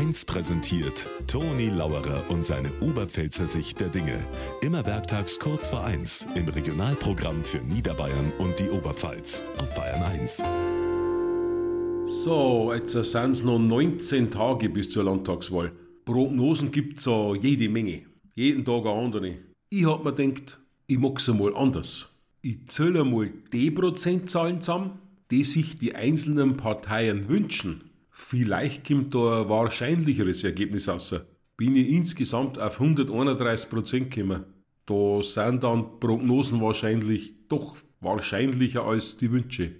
1 präsentiert Toni Lauerer und seine Oberpfälzer Sicht der Dinge. Immer werktags kurz vor 1 im Regionalprogramm für Niederbayern und die Oberpfalz auf Bayern 1. So, jetzt sind es noch 19 Tage bis zur Landtagswahl. Prognosen gibt es ja jede Menge. Jeden Tag eine andere. Ich hab mir gedacht, ich mag's einmal anders. Ich zähle einmal die Prozentzahlen zusammen, die sich die einzelnen Parteien wünschen. Vielleicht kommt da ein wahrscheinlicheres Ergebnis raus. Bin ich insgesamt auf 131 Prozent gekommen. Da sind dann Prognosen wahrscheinlich doch wahrscheinlicher als die Wünsche.